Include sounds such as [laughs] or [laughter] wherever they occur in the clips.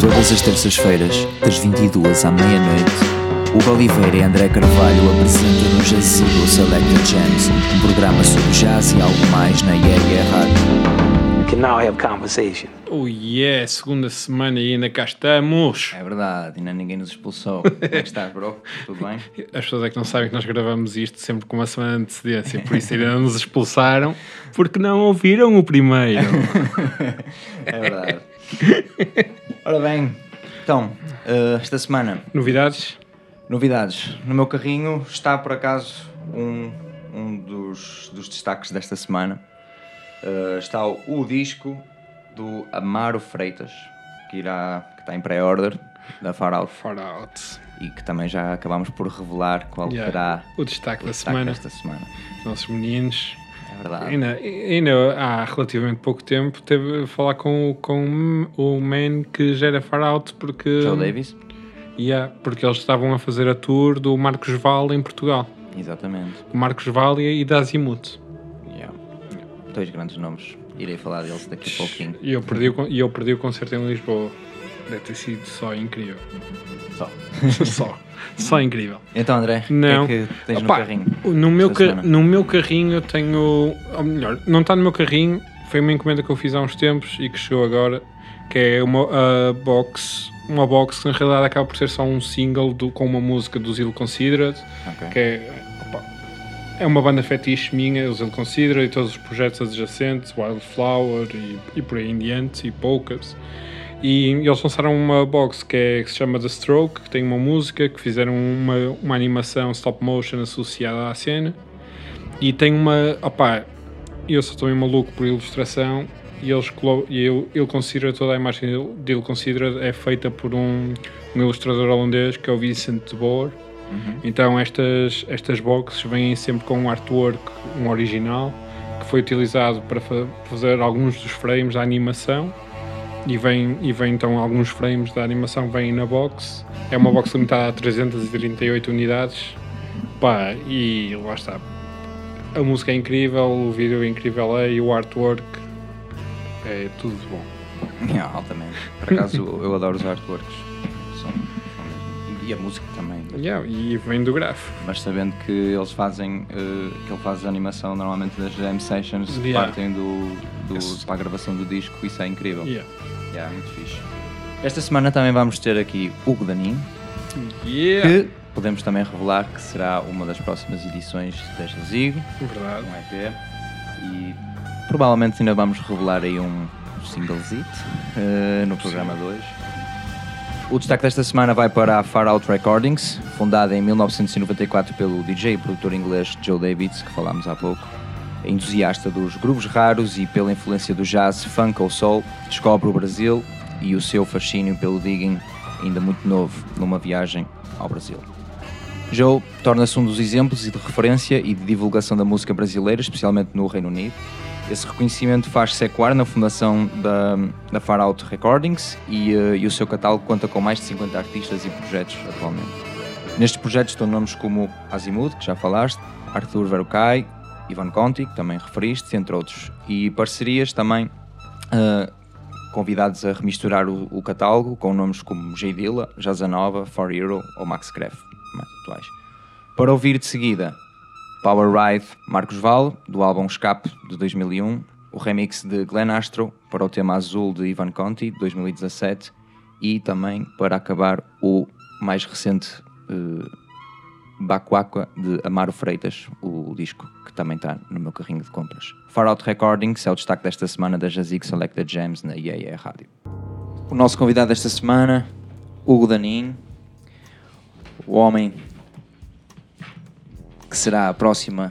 Todas as terças-feiras, das 22 à meia-noite, Hugo Oliveira e André Carvalho apresentam no Jazigo Selected Jams, um programa sobre jazz e algo mais na Yeah Rádio. Can now have conversation. Oh yeah, segunda semana e ainda cá estamos. É verdade, ainda ninguém nos expulsou. [laughs] Como é que estás, bro? Tudo bem? As pessoas é que não sabem que nós gravamos isto sempre com uma semana de antecedência, por isso ainda não nos expulsaram, porque não ouviram o primeiro. [laughs] É verdade. Ora bem, então, eh, esta semana, Novidades? novidades. No meu carrinho está, por acaso, um, um dos, dos destaques desta semana. Eh, está o, disco do Amaro Freitas, que, irá, que está em pré-order, da Far Out, Far out. e que também já acabamos por revelar qual Yeah. será O destaque o da destaque semana. desta semana. Os nossos meninos. É verdade. Ainda, ainda há relativamente pouco tempo teve a falar com, o- com o man que gera Far Out porque, Joe Davis? Yeah, porque eles estavam a fazer a tour do Marcos Vale em Portugal. Exatamente. O Marcos Vale e da Azimuth. Dois grandes nomes. Irei falar deles daqui a pouquinho. E eu perdi, o, eu perdi o concerto em Lisboa. Deve ter sido só incrível. Só. [laughs] só. Só incrível. Então, André, Não. o que é que tens Opa, no carrinho? No meu, ca- no meu carrinho eu tenho. Ou melhor, não está no meu carrinho. Foi uma encomenda que eu fiz há uns tempos e que chegou agora. Que é uma a box. Uma box que na realidade acaba por ser só um single do- com uma música dos Ill Considered. Ok. que é, é uma banda fetiche minha, os Ill Consider e todos os projetos adjacentes, Wildflower e, e por aí em diante, e Poucas. E eles lançaram uma box que, é, que se chama The Stroke, que tem uma música, que fizeram uma, uma animação stop motion associada à cena. E tem uma. Opá, eu sou também maluco por ilustração. E eles e eu, eu considero toda a imagem de Ill Consider é feita por um, um ilustrador holandês que é o Vincent de Boer. Então estas, estas boxes vêm sempre com um artwork, um original, que foi utilizado para fa- fazer alguns dos frames da animação e vem, e vem então alguns frames da animação vêm na box. É uma box limitada a 338 unidades. Pá, e lá está. A música é incrível, o vídeo é incrível é, e o artwork é tudo de bom. Yeah, [laughs] altamente. Por acaso, eu adoro os artworks. E a música também. Yeah, e vem do grafo. Mas sabendo que eles fazem, eh, que ele faz a animação normalmente das jam sessions, Yeah. partem do, do, Esse- para a gravação do disco, isso é incrível. Yeah. Yeah, muito fixe. Esta semana também vamos ter aqui Hugo Danin, Yeah. que podemos também revelar que será uma das próximas edições da Jazigo. Verdade. um EP e provavelmente ainda vamos revelar aí um singlezito eh, no programa 2. O destaque desta semana vai para a Far Out Recordings, fundada em 1994 pelo DJ e produtor inglês Joe Davids, que falámos há pouco. Entusiasta dos grupos raros e pela influência do jazz, funk ou soul, descobre o Brasil e o seu fascínio pelo digging ainda muito novo numa viagem ao Brasil. Joe torna-se um dos exemplos de referência e de divulgação da música brasileira, especialmente no Reino Unido. Esse reconhecimento faz-se ecoar na fundação da, da Far Out Recordings e, eh, e o seu catálogo conta com mais de 50 artistas e projetos atualmente. Nestes projetos estão nomes como Azimuth, que já falaste, Arthur Verocai, Ivan Conti, que também referiste, entre outros. E parcerias também eh, convidados a remisturar o, o catálogo com nomes como J Dilla, Jazanova, For Hero ou Max Greff, mais atuais. Para ouvir de seguida, Power Ride Marcos Val, do álbum Escape de 2001, o remix de Glenn Astro para o tema Azul de Ivan Conti, de 2017, e também, para acabar, o mais recente eh, Bacuacua de Amaro Freitas, o disco que também está no meu carrinho de compras. Far Out Recordings é o destaque desta semana da Jazik Selected Jams na IAE Rádio. O nosso convidado desta semana, Hugo Danin, o homem que será a próxima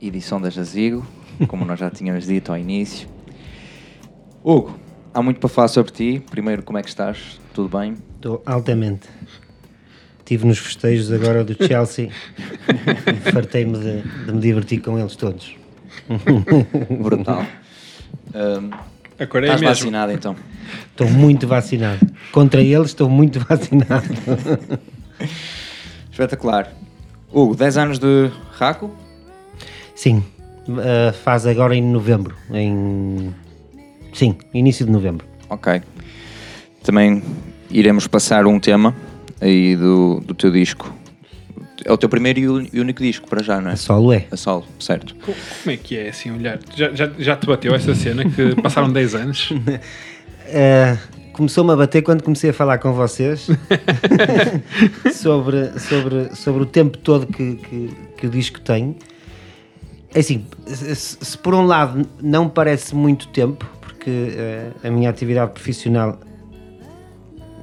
edição da Jazigo, como nós já tínhamos dito ao início. Hugo, há muito para falar sobre ti. Primeiro, como é que estás? Tudo bem? Estou altamente. Estive nos festejos agora do Chelsea e [laughs] fartei-me de, de me divertir com eles todos. Brutal. A Coreia estás mesmo. vacinado então? Estou muito vacinado. Contra eles estou muito [laughs] vacinado. Espetacular. Hugo, 10 anos de Raco? Sim, eh, faz agora em novembro. Em... Sim, início de novembro. Ok. Também iremos passar um tema aí do, do teu disco. É o teu primeiro e único disco para já, não é? A solo é. A solo, certo. Co- Como é que é assim olhar? Já, já, já te bateu essa cena que passaram 10 anos? Uh, [laughs] Começou-me a bater quando comecei a falar com vocês [laughs] sobre, sobre, sobre o tempo todo que, que, que o disco tem. É Assim, se, se por um lado não parece muito tempo, porque uh, a minha atividade profissional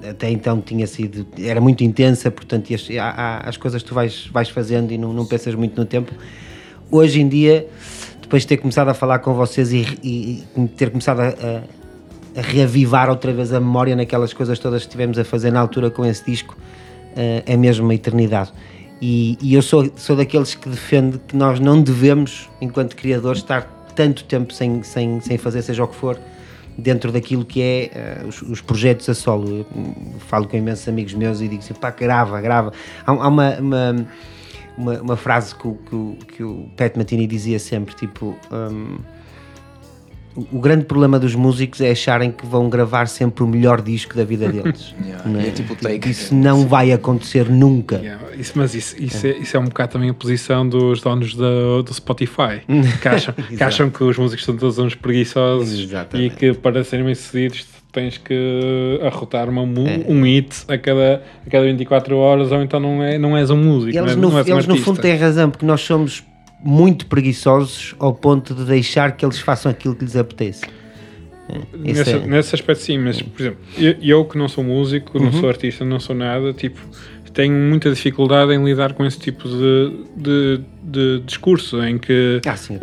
até então tinha sido, era muito intensa, portanto as, há, as coisas que tu vais, vais fazendo e não, não pensas muito no tempo. Hoje em dia, depois de ter começado a falar com vocês e, e- e ter começado a- a reavivar outra vez a memória naquelas coisas todas que estivemos a fazer na altura com esse disco, eh, é mesmo uma eternidade. E, e eu sou, sou daqueles que defende que nós não devemos, enquanto criadores, estar tanto tempo sem, sem, sem fazer seja o que for, dentro daquilo que é eh, os, os projetos a solo. Eu, hum, falo com imensos amigos meus e digo assim, pá, grava, grava. Há, há uma, uma, uma, uma frase que, que, que o Pat Matini dizia sempre, tipo... hum, o grande problema dos músicos é acharem que vão gravar sempre o melhor disco da vida [laughs] deles. Yeah, Não e é tipo take. Isso não vai acontecer nunca. Yeah, isso, mas isso, isso, é. isso é um bocado também a posição dos donos do, do Spotify, [laughs] que acham, que acham que os músicos são todos uns preguiçosos Exatamente. e que para serem bem sucedidos tens que arrotar uma, É. um hit a cada, a cada 24 horas ou então não, é, não és um músico, eles, não, é- no, não és um eles no fundo têm razão, porque nós somos muito preguiçosos ao ponto de deixar que eles façam aquilo que lhes apetece. É, Nesse, é- nesse aspecto sim, mas por exemplo, eu, eu que não sou músico, Uhum. não sou artista, não sou nada, tipo, tenho muita dificuldade em lidar com esse tipo de, de, de discurso em que Ah, sim,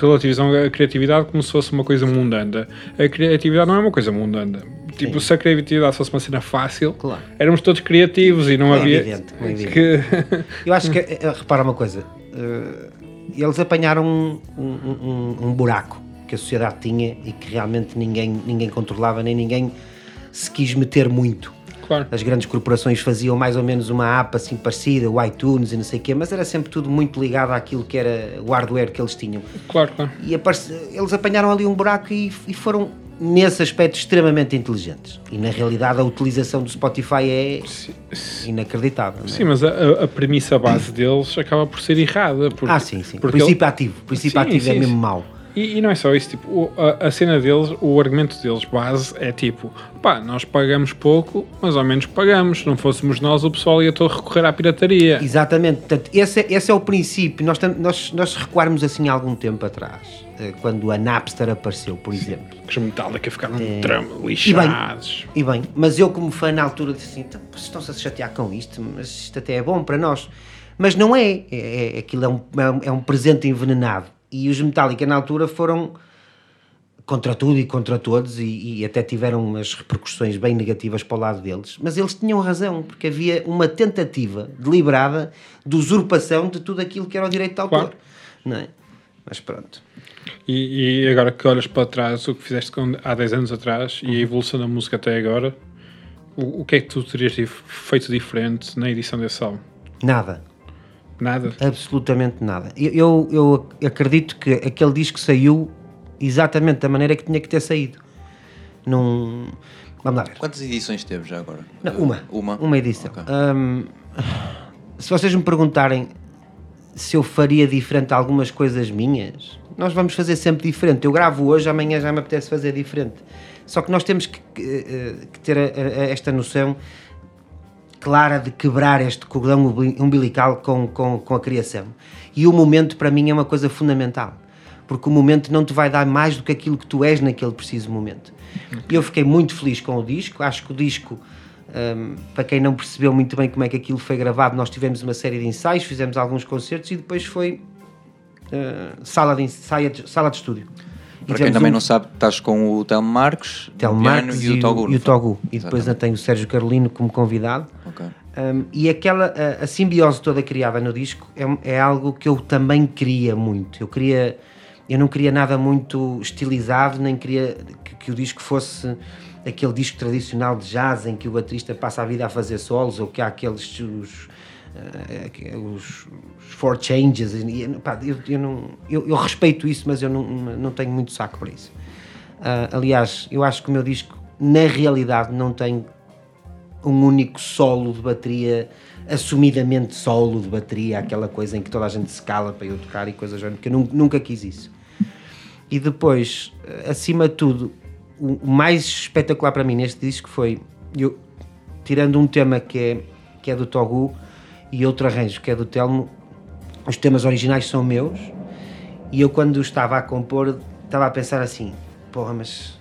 relativizam a criatividade como se fosse uma coisa mundana. A criatividade não é uma coisa mundana. Tipo, se a criatividade fosse uma cena fácil, Claro. éramos todos criativos e não É havia. evidente, é [laughs] evidente. que- Eu acho que, [laughs] eh, repara uma coisa, eles apanharam um, um- um- um buraco que a sociedade tinha e que realmente ninguém, ninguém controlava, nem ninguém se quis meter muito. claro. As grandes corporações faziam mais ou menos uma app assim parecida, o iTunes e não sei o quê, mas era sempre tudo muito ligado àquilo que era o hardware que eles tinham. Claro, claro. E eles apanharam ali um buraco e, e foram, nesse aspecto, extremamente inteligentes. E na realidade a utilização do Spotify é inacreditável. é? Sim, mas a, a- premissa base deles acaba por ser errada. Porque, Ah, sim, sim. porque princípio ativo. Princípio Sim, ativo é sim, mesmo sim. mau. E, e não é só isso, tipo, a, a cena deles, o argumento deles base é tipo, pá, nós pagamos pouco, mas ao menos pagamos. Se não fôssemos nós, o pessoal ia todo recorrer à pirataria. Exatamente. Portanto, esse, é, esse é o princípio. Nós, nós, nós se recuarmos assim há algum tempo atrás, eh, quando a Napster apareceu, por exemplo. Que os Metallica ficaram É. trama, E lixados. E bem, mas eu como fã na altura disse assim, "Então, estão-se a chatear com isto, mas isto até é bom para nós. Mas não é, é, é- aquilo é um, é um- é um presente envenenado. E os Metallica na altura foram contra tudo e contra todos e, e até tiveram umas repercussões bem negativas para o lado deles. Mas eles tinham razão, porque havia uma tentativa deliberada de usurpação de tudo aquilo que era o direito de autor. Claro. Não é? Mas pronto. E, e agora que olhas para trás, o que fizeste com- há 10 anos atrás Uhum. e a evolução da música até agora, o, o que é que tu terias feito diferente na edição desse álbum? Nada. Nada? Absolutamente nada. Eu, eu, eu acredito que aquele disco saiu exatamente da maneira que tinha que ter saído. Não. Vamos lá ver. Quantas edições teve já agora? Não, uma. Uma? Uma edição. Ok. Hum, se vocês me perguntarem se eu faria diferente algumas coisas minhas, nós vamos fazer sempre diferente. Eu gravo hoje, amanhã já me apetece fazer diferente. Só que nós temos que, que, eh, que ter a- a- esta noção clara de quebrar este cordão umbi- umbilical com, com, com a criação. E o momento, para mim, é uma coisa fundamental. Porque o momento não te vai dar mais do que aquilo que tu és naquele preciso momento. E eu fiquei muito feliz com o disco. Acho que o disco, hum, para quem não percebeu muito bem como é que aquilo foi gravado, nós tivemos uma série de ensaios, fizemos alguns concertos e depois foi uh, sala, de, ensaio, sala de estúdio. Para quem também um- não sabe, estás com o Telmo Marcos, Telmo Marques e o Togu. e o? Togu. E depois ainda tem o Sérgio Carolino como convidado. Ok. Um, e aquela a, a simbiose toda criada no disco é, é algo que eu também queria muito. Eu queria, eu não queria nada muito estilizado, nem queria que, que o disco fosse aquele disco tradicional de jazz em que o baterista passa a vida a fazer solos ou que há aqueles os, eh, os, os four changes. E, pá, eu, eu, não, eu, eu respeito isso, mas eu não, não tenho muito saco para isso. Uh, aliás, eu acho que o meu disco, na realidade, não tem um único solo de bateria, assumidamente solo de bateria, aquela coisa em que toda a gente se cala para eu tocar e coisas porque eu nunca quis isso. E depois, acima de tudo, o mais espetacular para mim neste disco foi, eu, tirando um tema que é, que é do Togu e outro arranjo que é do Telmo, os temas originais são meus e eu quando estava a compor estava a pensar assim, porra, mas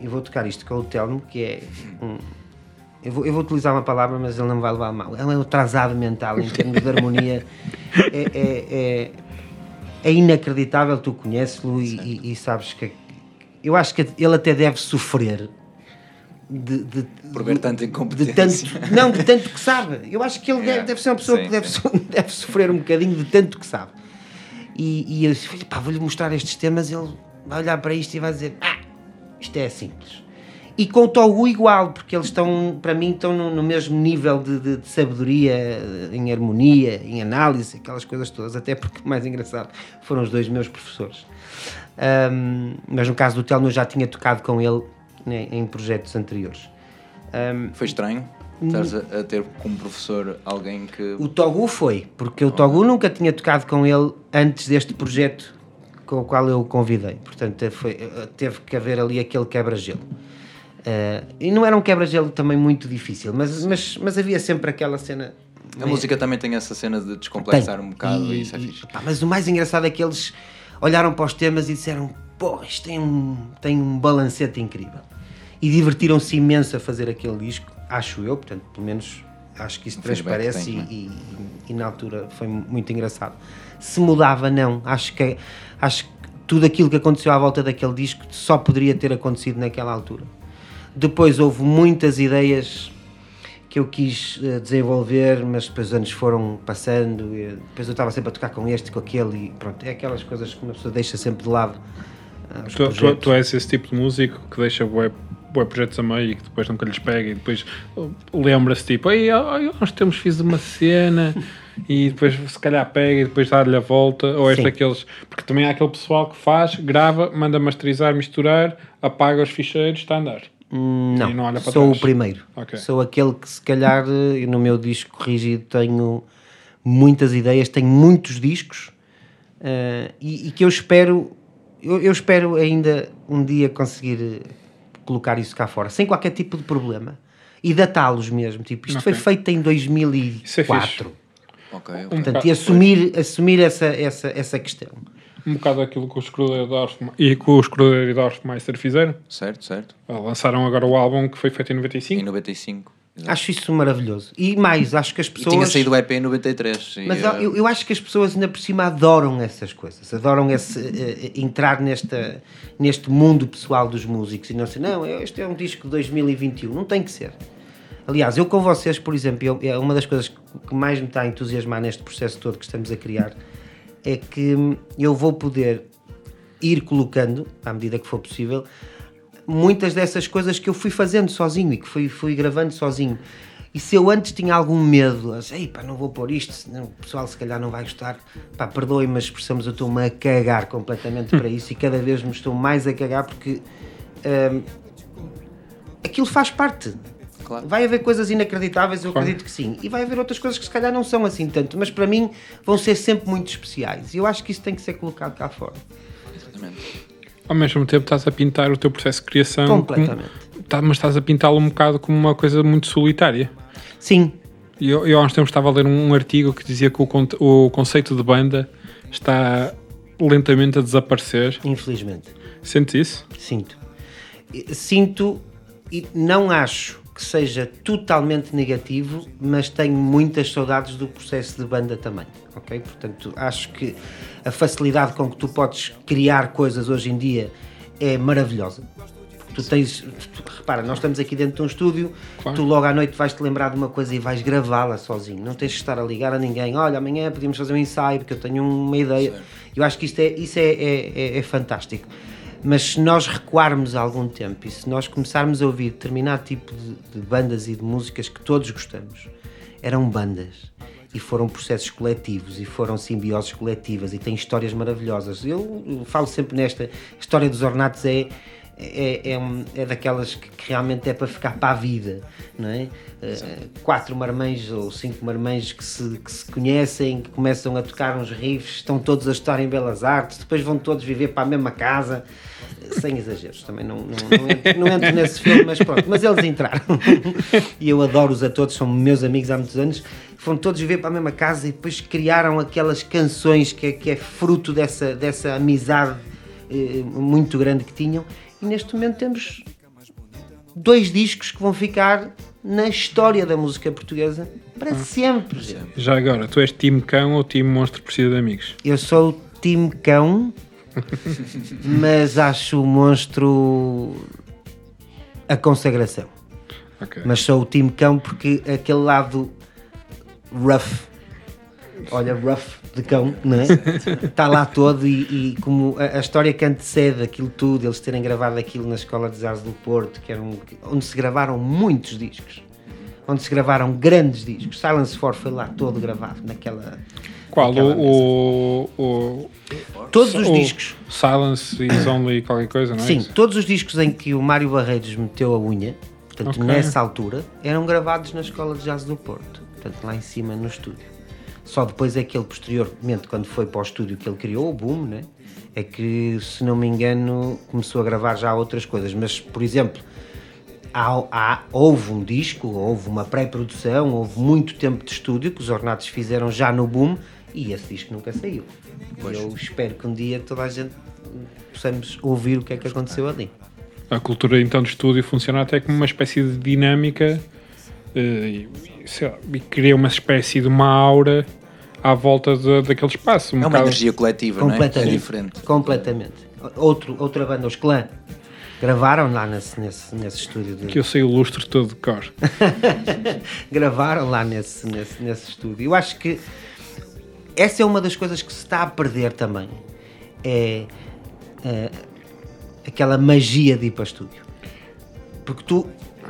eu vou tocar isto com o Telmo, que é um, eu, vou, eu vou utilizar uma palavra, mas ele não vai levar mal. Ele é um atrasado mental em termos de harmonia. É, é, é, é inacreditável, tu conheces-lo e, e, e, sabes que. Eu acho que ele até deve sofrer. De, de, Por ver tanta incompetência. De tanto, não, de tanto que sabe. Eu acho que ele [laughs] deve, deve ser uma pessoa sim, que deve, [laughs] deve sofrer um bocadinho de tanto que sabe. E, e eu disse, pá, vou-lhe mostrar estes temas, ele vai olhar para isto e vai dizer, ah, isto é simples. E com o Togu igual, porque eles estão, para mim, estão no, no mesmo nível de, de, de, sabedoria, em harmonia, em análise, aquelas coisas todas, até porque, mais engraçado, foram os dois meus professores. Um, mas no caso do Telmo eu já tinha tocado com ele né, em projetos anteriores. Um, Foi estranho? Estás a, a, ter como professor alguém que. O Togu foi, porque o Togu nunca tinha tocado com ele antes deste projeto com o qual eu o convidei. Portanto, foi, teve que haver ali aquele quebra-gelo. Uh, e não era um quebra-gelo também muito difícil, mas, mas, mas havia sempre aquela cena. A música também tem essa cena de descomplexar tem. um bocado e, e isso é fixe. Pá, mas o mais engraçado é que eles olharam para os temas e disseram: pô, isto tem um, tem um balancete incrível. E divertiram-se imenso a fazer aquele disco, acho eu, portanto, pelo menos acho que isso transparece tem, e, e, e, na altura foi muito engraçado. Se mudava, não. Acho que, acho que tudo aquilo que aconteceu à volta daquele disco só poderia ter acontecido naquela altura. Depois houve muitas ideias que eu quis uh, desenvolver, mas depois os anos foram passando, depois eu estava sempre a tocar com este, com aquele, e pronto, é aquelas coisas que uma pessoa deixa sempre de lado. Uh, tu, tu, tu, és esse tipo de músico que deixa web, web projetos a meio e que depois nunca lhes pega e depois lembra-se tipo, Ei, nós temos fiz uma cena [laughs] e depois se calhar pega e depois dá-lhe a volta, ou és daqueles, porque também há aquele pessoal que faz, grava, manda masterizar, misturar, apaga os ficheiros, está a andar. Não, não sou trás. o primeiro. Okay. Sou aquele que, se calhar, no meu disco corrigido tenho muitas ideias, tenho muitos discos uh, e, e, que eu espero, eu, eu, espero ainda um dia conseguir colocar isso cá fora, sem qualquer tipo de problema e datá-los mesmo. Tipo, isto okay. foi feito em 2004. É okay, okay. Portanto, e assumir, assumir essa, essa, essa questão um bocado aquilo que os Schröder e que os e Dorfmeister fizeram. Certo, certo. Lançaram agora o álbum que foi feito em 95. Em 95. Exato. Acho isso maravilhoso. E mais, acho que as pessoas. E tinha saído o EP em 93. Mas e, eu, eu acho que as pessoas ainda por cima adoram essas coisas, adoram esse, uh, entrar nesta, neste mundo pessoal dos músicos e não sei, não, este é um disco de 2021, não tem que ser. Aliás, eu com vocês, por exemplo, eu, é uma das coisas que mais me está a entusiasmar neste processo todo que estamos a criar é que eu vou poder ir colocando, à medida que for possível, muitas dessas coisas que eu fui fazendo sozinho e que fui, fui gravando sozinho. E se eu antes tinha algum medo, assim, pá, não vou pôr isto, senão o pessoal se calhar não vai gostar, pá, perdoem-me as expressões, eu estou-me a cagar completamente para isso e cada vez me estou mais a cagar porque hum, aquilo faz parte. Claro. Vai haver coisas inacreditáveis, eu claro. acredito que sim. E vai haver outras coisas que se calhar não são assim tanto, mas para mim vão ser sempre muito especiais. E eu acho que isso tem que ser colocado cá fora. Exatamente. Ao mesmo tempo estás a pintar o teu processo de criação. Completamente. Como, tá, mas estás a pintá-lo um bocado como uma coisa muito solitária. Sim. Eu, eu há uns tempos estava a ler um, um artigo que dizia que o, o conceito de banda está lentamente a desaparecer. Infelizmente. Sentes isso? Sinto. Sinto e não acho que seja totalmente negativo, mas tenho muitas saudades do processo de banda também, ok? Portanto, acho que a facilidade com que tu podes criar coisas hoje em dia é maravilhosa. Tu tens, tu, repara, nós estamos aqui dentro de um estúdio, claro. tu logo à noite vais te lembrar de uma coisa e vais gravá-la sozinho. Não tens que estar a ligar a ninguém. Olha, amanhã podíamos fazer um ensaio porque eu tenho uma ideia. Certo. Eu acho que isto é, isso é, é, é, é fantástico. Mas se nós recuarmos algum tempo e se nós começarmos a ouvir determinado tipo de, de bandas e de músicas que todos gostamos, eram bandas e foram processos coletivos e foram simbioses coletivas e têm histórias maravilhosas. Eu, eu falo sempre nesta história dos Ornatos é é, é, um- é daquelas que, que realmente é para ficar para a vida, não é? Eh, quatro marmães ou cinco marmães que se, que se conhecem, que começam a tocar uns riffs, estão todos a estar em Belas Artes, depois vão todos viver para a mesma casa, sem exageros, também não, não, não, entro, não entro nesse filme, mas pronto, mas eles entraram. [laughs] e eu adoro-os a todos, são meus amigos há muitos anos, foram todos viver para a mesma casa e depois criaram aquelas canções que é, que é fruto dessa, dessa amizade eh, muito grande que tinham. E neste momento temos dois discos que vão ficar na história da música portuguesa para sempre. gente. Já agora, tu és time cão ou time monstro precisa de amigos? Eu sou o time cão, [laughs] mas acho o monstro a consagração. Ok. Mas sou o time cão porque aquele lado rough, olha, rough de cão, não é? Está lá todo e, e como a, a história que antecede aquilo tudo, eles terem gravado aquilo na Escola de Jazz do Porto, que era um, onde se gravaram muitos discos, onde se gravaram grandes discos. Silence 4 foi lá todo gravado naquela. Qual? O, o, Todos os o discos. Silence is only qualquer coisa, não é? Sim, isso? todos os discos em que o Mário Barreiros meteu a unha, portanto, Ok. nessa altura, eram gravados na Escola de Jazz do Porto, portanto, lá em cima no estúdio. Só depois é que ele, posteriormente, quando foi para o estúdio que ele criou, o Boom, né? é que, se não me engano, começou a gravar já outras coisas. Mas, por exemplo, há, há- houve um disco, houve uma pré-produção, houve muito tempo de estúdio que os ornatos fizeram já no Boom e esse disco nunca saiu. E Eu espero que um dia toda a gente possamos ouvir o que é que aconteceu ali. A cultura então de estúdio funciona até como uma espécie de dinâmica eh, lá, e cria uma espécie de uma aura à volta de- daquele espaço. Um É uma bocado- energia coletiva, não é? É Completamente. diferente. Completamente. Outro, outra banda, os Clã, gravaram lá nesse, nesse, nesse estúdio. de- que eu sei o lustre todo de cor. [laughs] gravaram lá nesse, nesse, nesse estúdio. Eu acho que essa é uma das coisas que se está a perder também. É, é, aquela magia de ir para estúdio. Porque tu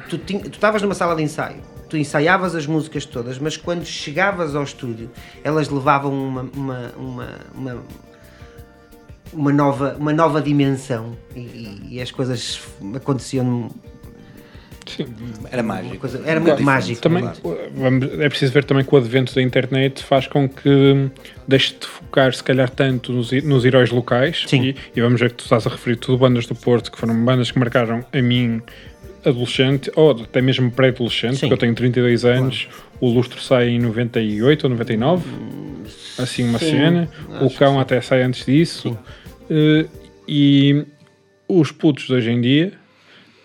tu estavas numa sala de ensaio, tu ensaiavas as músicas todas, mas quando chegavas ao estúdio, elas levavam uma, uma, uma, uma, uma nova, uma nova dimensão e, e- as coisas aconteciam Sim. Era mágico. coisa- era muito mágico. Também, vamos- é preciso ver também que o advento da internet faz com que deixe de focar, se calhar, tanto nos, nos heróis locais. Sim. E, e vamos ver que tu estás a referir tudo bandas do Porto, que foram bandas que marcaram a mim adolescente, ou até mesmo pré-adolescente, porque eu tenho 32 anos, o Lustro sai em 98 ou 99, assim uma Sim, cena, o Cão até sai antes disso, Eh, e os putos de hoje em dia,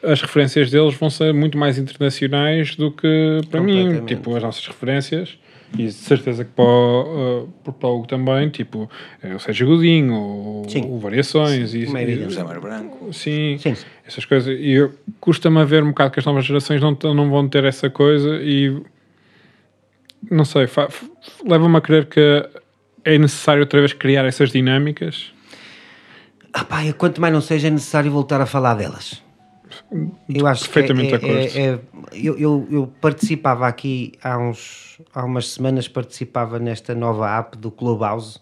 as referências deles vão ser muito mais internacionais do que para mim, tipo, as nossas referências, e de certeza que para o, uh, para o também, tipo, eh, o Sérgio Godinho, o, Sim. o Variações, e, como é e-. José Mário Branco. sim, Sim. essas coisas. E custa-me a ver um bocado que as novas gerações não, não vão ter essa coisa e não sei, leva-me a crer que é necessário outra vez criar essas dinâmicas. Ah pá, quanto mais não seja é necessário voltar a falar delas. Eu acho Perfeitamente que é, é- é- eu, eu, eu participava aqui há uns há umas semanas participava nesta nova app do Clubhouse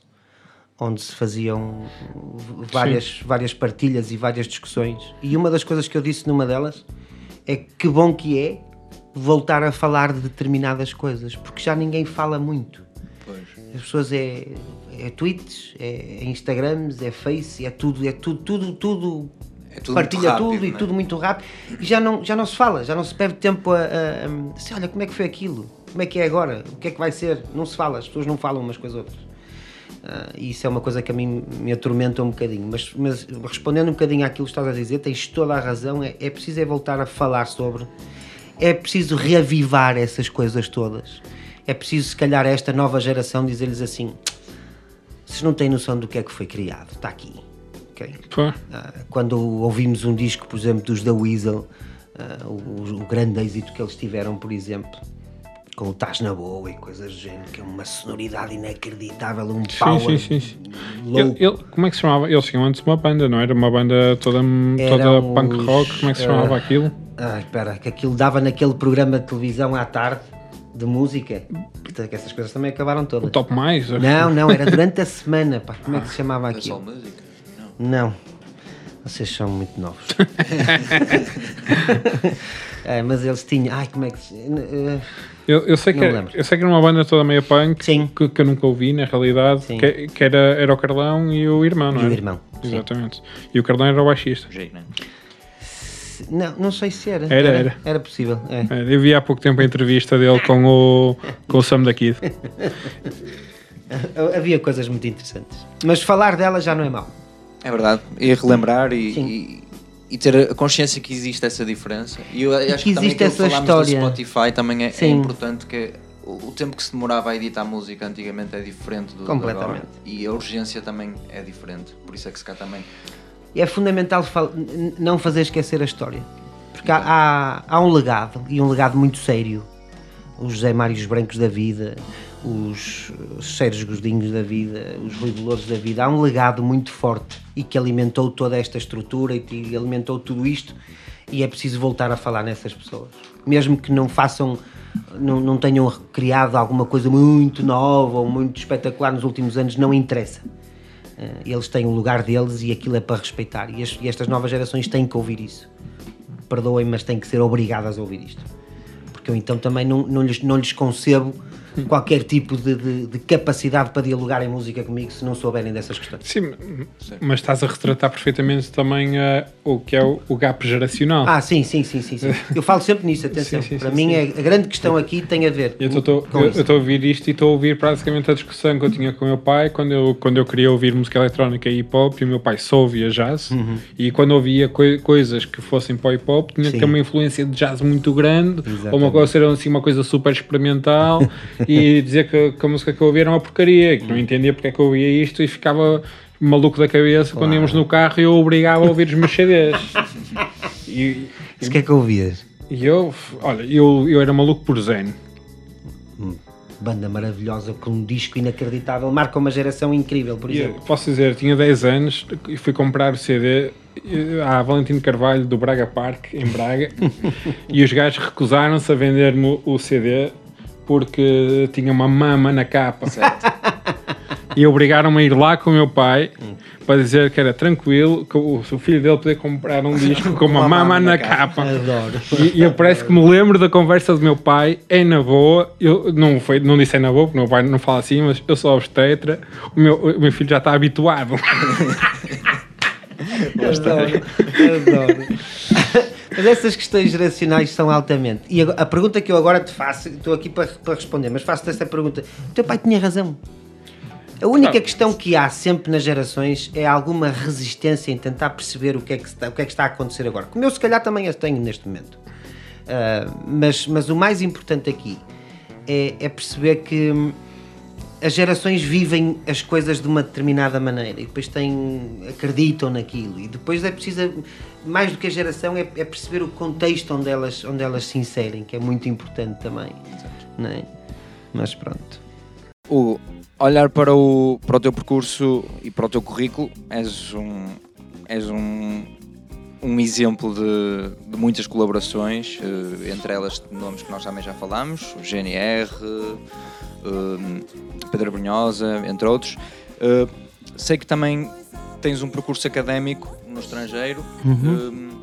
onde se faziam várias, várias partilhas e várias discussões e uma das coisas que eu disse numa delas é que bom que é voltar a falar de determinadas coisas porque já ninguém fala muito Pois. as pessoas é, é tweets, é Instagrams, é Face, é tudo, é tudo, tudo, tudo. É tudo partilha rápido, tudo e é? tudo muito rápido. E já não, já não se fala, já não se perde tempo a, a, a assim, olha como é que foi aquilo, como é que é agora, o que é que vai ser, não se fala, as pessoas não falam umas com as outras. Ah, e isso é uma coisa que a mim me atormenta um bocadinho, mas, mas respondendo um bocadinho àquilo que estás a dizer, tens toda a razão, é, é preciso é voltar a falar sobre, é preciso reavivar essas coisas todas, é preciso se calhar a esta nova geração dizer-lhes assim, vocês não têm noção do que é que foi criado, está aqui, ok? Pá, Ah, quando ouvimos um disco, por exemplo, dos The Weasel, ah, o, o grande êxito que eles tiveram, por exemplo, com o Tás na Boa e coisas do género, que é uma sonoridade inacreditável, um sim, power sim, sim, sim. louco. Ele- ele- como é que se chamava? Eles tinham antes uma banda, não era? Uma banda toda, toda Eram punk os, rock, como é que se chamava eh, aquilo? Ah, espera, que aquilo dava naquele programa de televisão à tarde, de música, Portanto, que essas coisas também acabaram todas. O Top Mais? Não, não, era [laughs] durante a semana, pá, como é que se chamava É só aquilo? música? Não. Vocês são muito novos. [laughs] É, mas eles tinham. Ai, como é que. se- eh, Eu, eu, sei que Não era, lembro. eu sei que era uma banda toda meia punk Sim. Que, que eu nunca ouvi, na realidade, Sim. que, que era, era o Carlão e o irmão, não E o era? irmão, sim. Exatamente. E o Carlão era o baixista. Né? Não, não sei se era. Era, era. Era possível. é. É, Eu vi há pouco tempo a entrevista dele com o, com o Sam da Kid. [laughs] Havia coisas muito interessantes. Mas falar dela já não é mau. É verdade. E relembrar e, e, e ter a consciência que existe essa diferença. E eu acho que, Que também aquilo que falámos história. do Spotify também é, é importante que o o tempo que se demorava a editar música antigamente é diferente do Completamente. agora. E a urgência também é diferente. Por isso é que se cá também. E é fundamental não fazer esquecer a história. Porque há, há, há um legado, e um legado muito sério. Os José Mários Brancos da vida, os, Sérgio Godinhos da vida, os Rui da vida. Há um legado muito forte e que alimentou toda esta estrutura e que alimentou tudo isto. E é preciso voltar a falar nessas pessoas. Mesmo que não façam, não, não tenham criado alguma coisa muito nova ou muito espetacular nos últimos anos, não interessa. Eh, eles têm o lugar deles e aquilo é para respeitar. E, as- e estas novas gerações têm que ouvir isso. Perdoem, mas têm que ser obrigadas a ouvir isto. Porque eu então também não, não, lhes, não lhes concebo qualquer tipo de, de- de capacidade para dialogar em música comigo se não souberem dessas questões. Sim, mas estás a retratar perfeitamente também eh, o que é o, o gap geracional. Ah, sim, sim, sim, sim, sim. Eu falo sempre nisso, [laughs] atenção. Sim, sim, para mim. É, a grande questão aqui tem a ver Eu estou a ouvir isto e estou a ouvir praticamente a discussão que eu tinha com o meu pai quando eu, quando eu queria ouvir música eletrónica e hip hop e o meu pai só ouvia jazz e quando ouvia coi- coisas que fossem para o hip hop tinha que ter uma influência de jazz muito grande ou uma Exatamente. coisa, ser assim, uma coisa super experimental [laughs] [laughs] e dizer que, que a música que eu ouvia era uma porcaria, que não entendia porque é que eu ouvia isto e ficava maluco da cabeça quando Claro. íamos no carro e eu obrigava a ouvir os meus CDs. [laughs] E, Isso que é que ouvias? e eu, olha, eu, eu era maluco por Zen. Banda maravilhosa, com um disco inacreditável, marca uma geração incrível, por exemplo. posso dizer, tinha 10 anos e fui comprar o CD eh, à Valentim Carvalho do Braga Park, em Braga, [laughs] e os gajos recusaram-se a vender-me o CD porque tinha uma mama na capa. E obrigaram-me a ir lá com o meu pai para dizer que era tranquilo, que o, o filho dele podia comprar um disco com uma mama na capa. Adoro. E, e eu parece que me lembro da conversa do meu pai, é na boa, eu não, foi, não disse é na boa, porque o meu pai não fala assim, mas eu sou obstetra, o meu, o meu filho já está habituado. Adoro, adoro. [laughs] Mas essas questões geracionais são altamente. E agora- a pergunta que eu agora te faço, estou aqui para, para responder, mas faço-te esta pergunta. O teu pai tinha razão. A única questão que há sempre nas gerações é alguma resistência em tentar perceber o que é que está, o que é que está a acontecer agora. Como eu, se calhar, também as tenho neste momento. Ah, mas, mas o mais importante aqui é, é perceber que hum, as gerações vivem as coisas de uma determinada maneira e depois têm, acreditam naquilo e depois é preciso, mais do que a geração, é, é perceber o contexto onde elas, onde elas se inserem, que é muito importante também. Não é? Mas pronto. O olhar para o, para o teu percurso e para o teu currículo, és um, és um, um exemplo de, de muitas colaborações, eh, entre elas nomes que nós também já falámos, o GNR, Pedro Brunhosa, entre outros. Eh, sei que também tens um percurso académico no estrangeiro. Eh,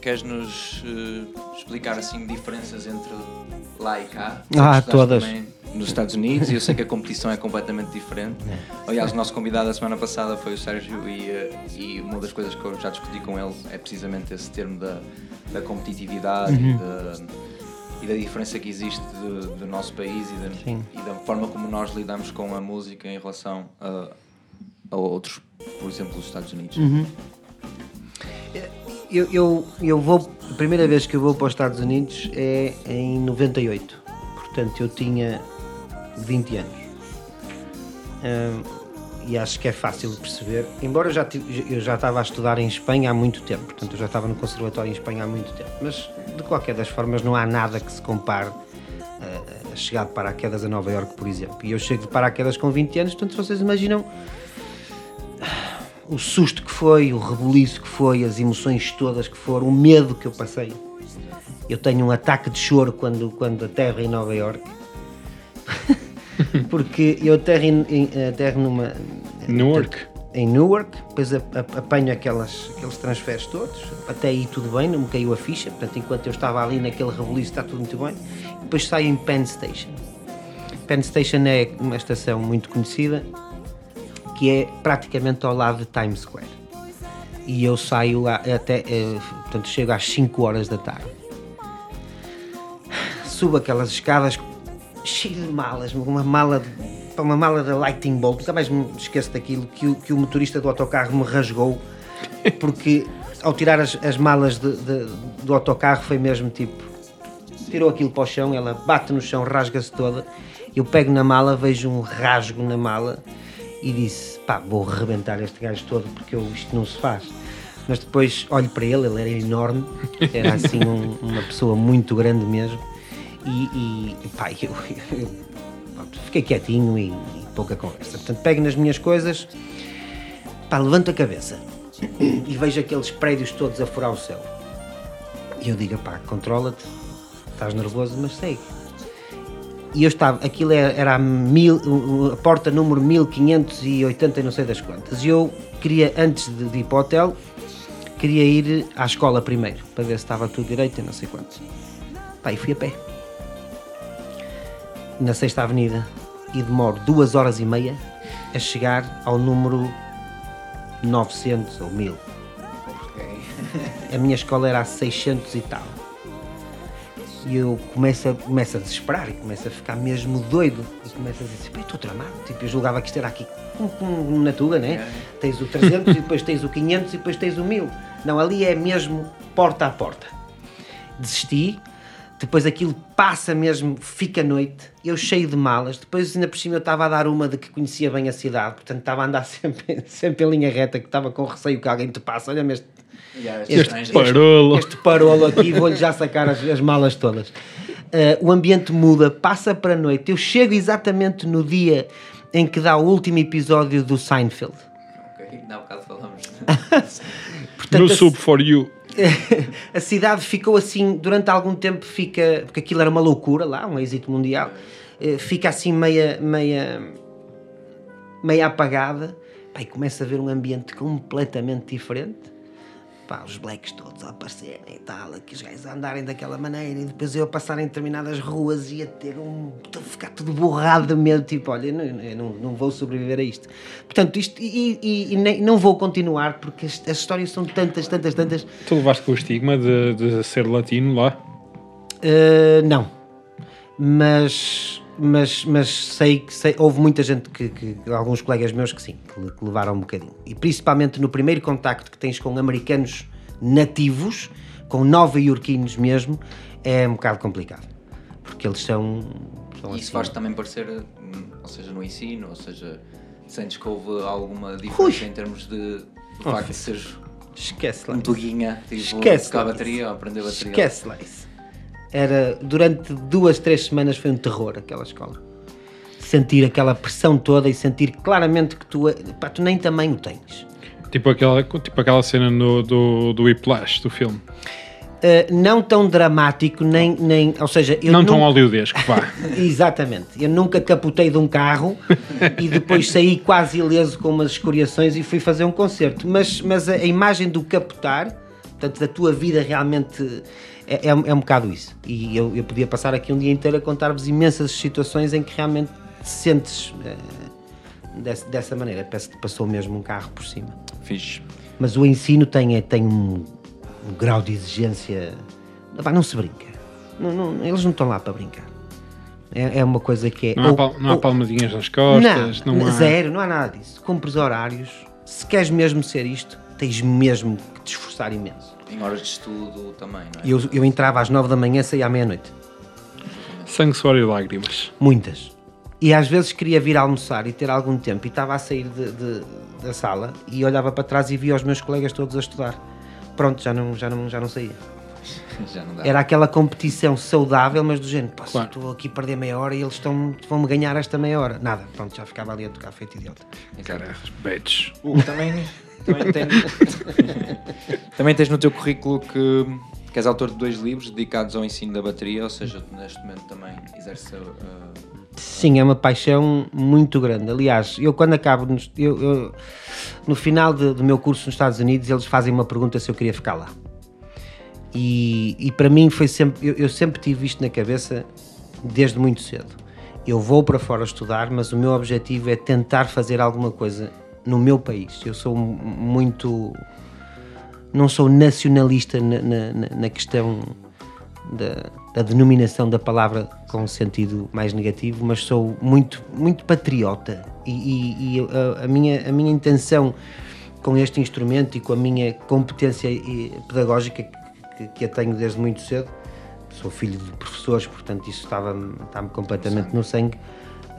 Queres-nos eh, explicar assim diferenças entre lá e cá? Ah, todas. nos Estados Unidos e eu sei que a competição é completamente diferente. Aliás, o nosso convidado da semana passada foi o Sérgio e, eh, e uma das coisas que eu já discuti com ele é precisamente esse termo da, da competitividade e, da, e da diferença que existe do, do nosso país e da, e da forma como nós lidamos com a música em relação a, a outros, por exemplo, os Estados Unidos. Eu, eu, eu vou, a primeira vez que eu vou para os Estados Unidos é em 98. Portanto, eu tinha 20 anos. Hum, e acho que é fácil de perceber. Embora eu já, eu já estava a estudar em Espanha há muito tempo. Portanto, eu já estava no Conservatório em Espanha há muito tempo. Mas, de qualquer das formas, não há nada que se compare eh, a chegar de paraquedas a Nova Iorque, por exemplo. E eu chego de paraquedas com 20 anos, portanto, vocês imaginam o susto que foi, o rebuliço que foi, as emoções todas que foram, o medo que eu passei. Eu tenho um ataque de choro quando, quando aterro em Nova York. [laughs] Porque eu aterro, em- aterro numa. Newark. Em Newark, depois apanho aquelas, aqueles transferes todos, até aí tudo bem, não me caiu a ficha, portanto, enquanto eu estava ali naquele rebuliço está tudo muito bem. Depois saio em Penn Station. Penn Station é uma estação muito conhecida, que é praticamente ao lado de Times Square. E eu saio lá até, eh, portanto, chego às 5 horas da tarde. Subo aquelas escadas cheio de malas, uma mala de, pá, uma mala da Lightning Bolt, nunca mais me esqueço daquilo que o, que o motorista do autocarro me rasgou, porque ao tirar as, as malas de- de- do autocarro foi mesmo tipo, tirou aquilo para o chão, ela bate no chão, rasga-se toda, eu pego na mala, vejo um rasgo na mala e disse, pá, vou rebentar este gajo todo porque eu, isto não se faz. Mas depois olho para ele, ele era enorme, era assim um- uma pessoa muito grande mesmo, e, e pá, eu, eu- pronto, fiquei quietinho e, e pouca conversa. Portanto, pego nas minhas coisas, pá, levanto a cabeça e vejo aqueles prédios todos a furar o céu. E eu digo, pá, controla-te, estás nervoso, mas segue. E eu estava, aquilo era, a, mil, a porta número 1580 e não sei das quantas. E eu queria, antes de, de ir para o hotel, queria ir à escola primeiro, para ver se estava tudo direito e não sei quantos. Pá, e fui a pé. Na Sexta Avenida. E demoro duas horas e meia a chegar ao número 900 ou 1000. A minha escola era a 600 e tal. E eu começo a, começo a desesperar e começo a ficar mesmo doido. E começo a dizer, "Pá, estou tramado. Tipo, eu julgava que isto era aqui como, na Tuga, né? Tens o 300 e depois tens o 500 e depois tens o 1000. Não, ali é mesmo porta a porta. Desisti. Depois aquilo passa mesmo, fica noite, eu cheio de malas. Depois, ainda por cima, eu estava a dar uma de que conhecia bem a cidade, portanto, estava a andar [laughs] sempre, sempre em linha reta, que estava com receio que alguém te passa. Olha-me este, Este parolo. este parolo aqui, [laughs] vou-lhe já sacar as, as malas todas. Ah, o ambiente muda, passa para a noite. Eu chego exatamente no dia em que dá o último episódio do Seinfeld. Ok, há bocado falamos. [laughs] Portanto, No a- Sub for You. [laughs] a cidade ficou assim, durante algum tempo fica, porque aquilo era uma loucura lá, um êxito mundial, eh, fica assim meia, meia, meia apagada, e começa a ver um ambiente completamente diferente, pá, os blacks todos a aparecerem e tal, aqui os gajos a andarem daquela maneira, e depois eu a passar em determinadas ruas e a ter um, a ficar tudo borrado de medo, tipo, olha, eu não, não, não vou sobreviver a isto. Portanto, isto, e, e- e nem- não vou continuar, porque as, as histórias são tantas, tantas, tantas, Tu levaste com o estigma de, de ser latino lá? Uh, não, mas, mas, mas sei que sei, houve muita gente que, que- alguns colegas meus que sim, que, que levaram um bocadinho. E principalmente no primeiro contacto que tens com americanos nativos, com nova-iorquinos mesmo, é um bocado complicado. Porque eles são. são E assim, isso faz também parecer, hum, ou seja, no ensino, ou seja, sentes que houve alguma diferença em termos de do facto de seres Esquece lá. um tuguinha, tipo, Esquece tocar bateria ou aprender bateria. Esquece lá isso. Era, durante duas, três semanas foi um terror aquela escola. Sentir aquela pressão toda e sentir claramente que tu, pá, tu nem tamanho tens. Tipo aquela, tipo aquela cena no, do, do Whiplash, do filme. Uh, não tão dramático, nem, nem ou seja, eu não tão nunca- hollywoodesco, vá. [laughs] Exatamente, eu nunca capotei de um carro e depois saí quase ileso com umas escoriações e fui fazer um concerto. Mas, mas a, a imagem do capotar, portanto, da tua vida realmente é, é, um- é um bocado isso. E eu, eu podia passar aqui um dia inteiro a contar-vos imensas situações em que realmente te sentes eh, desse- dessa maneira. Parece que passou mesmo um carro por cima. Fixe. Mas o ensino tem, é- tem um, um grau de exigência. Pá, não se brinca. Não- não- eles não estão lá para brincar. É, é uma coisa que é. Não há, ou- pal- não há ou- palmadinhas nas costas, não, há... Zero, não há nada disso. Cumpres horários. Se queres mesmo ser isto, tens mesmo que te esforçar imenso. Em horas de estudo também, não é? Eu, eu entrava às nove da manhã, saía à meia-noite. Sangue, suor e lágrimas. Muitas. E às vezes queria vir almoçar e ter algum tempo e estava a sair de- de- da sala e olhava para trás e via os meus colegas todos a estudar. Pronto, já não, já não, já não saía. [laughs] Já não dá. Era aquela competição saudável, mas do género, pá, Claro. estou aqui a perder meia hora e eles estão, vão-me ganhar esta meia hora. Nada, pronto, já ficava ali a tocar feito idiota. Exato. Betes. O- também, também, tem- [laughs] também tens no teu currículo que, que és autor de dois livros dedicados ao ensino da bateria, ou seja, neste momento também exerces a, a- Sim, é uma paixão muito grande. Aliás, eu quando acabo, nos- eu, eu- no final de- do meu curso nos Estados Unidos, eles fazem uma pergunta se eu queria ficar lá. E, e para mim foi sempre, eu, eu sempre tive isto na cabeça desde muito cedo. Eu vou para fora estudar, mas o meu objetivo é tentar fazer alguma coisa no meu país. Eu sou mu- muito. Não sou nacionalista na, na- na- questão da, da denominação da palavra com um sentido mais negativo, mas sou muito, muito patriota. E, e- e a, a minha, a minha intenção com este instrumento e com a minha competência pedagógica que, que eu tenho desde muito cedo, sou filho de professores, portanto isso estava-me estava completamente no sangue.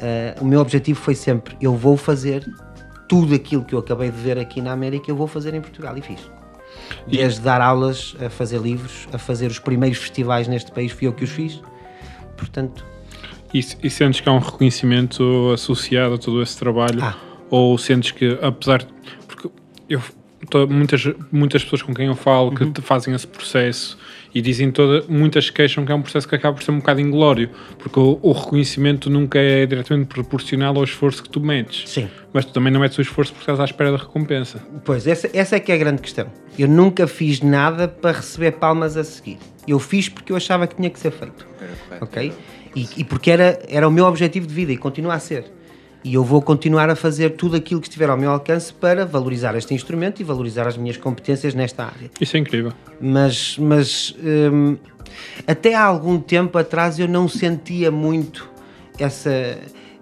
eh, o meu objetivo foi sempre: eu vou fazer tudo aquilo que eu acabei de ver aqui na América, eu vou fazer em Portugal e fiz. Desde dar aulas, a fazer livros, a fazer os primeiros festivais neste país, fui eu que os fiz. Portanto, E, e sentes que há um reconhecimento associado a todo esse trabalho? Ah. Ou sentes que, apesar. Porque eu, muitas, muitas pessoas com quem eu falo que Uhum. te fazem esse processo e dizem toda. Muitas queixam que é um processo que acaba por ser um bocado inglório, porque o, o reconhecimento nunca é diretamente proporcional ao esforço que tu metes. Sim. Mas tu também não metes o esforço porque estás à espera da recompensa. Pois, essa, essa é que é a grande questão. Eu nunca fiz nada para receber palmas a seguir. Eu fiz porque eu achava que tinha que ser feito. Correto. Ok? E, e porque era, era o meu objetivo de vida e continua a ser. E eu vou continuar a fazer tudo aquilo que estiver ao meu alcance para valorizar este instrumento e valorizar as minhas competências nesta área. Isso é incrível. mas, mas hum, até há algum tempo atrás eu não sentia muito essa,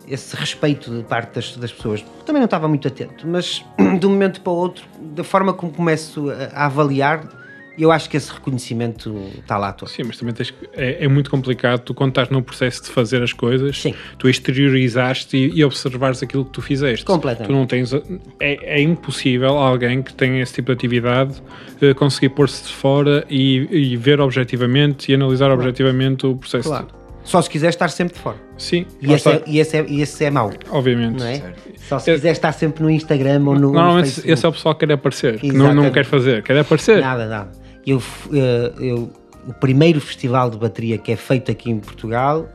esse respeito de parte das, das pessoas. Também não estava muito atento, mas [clears throat] de um momento para o outro, da forma como começo a, a avaliar, eu acho que esse reconhecimento está lá todo. Sim, mas também tens que, é, é muito complicado tu quando estás no processo de fazer as coisas, Sim. tu exteriorizaste e, e observares aquilo que tu fizeste. Completamente. Tu não tens, é, é impossível alguém que tenha esse tipo de atividade eh, conseguir pôr-se de fora e, e ver objetivamente e analisar objetivamente o processo. Claro. Só se quiser estar sempre de fora. Sim, E esse, é, e, esse é, e esse é mau, obviamente. não é? Certo. Só se quiser estar sempre no Instagram ou no, no Normalmente Facebook. esse é o pessoal que quer aparecer, que não, não quer fazer, quer aparecer. Nada, nada. Eu, eh, eu- o primeiro festival de bateria que é feito aqui em Portugal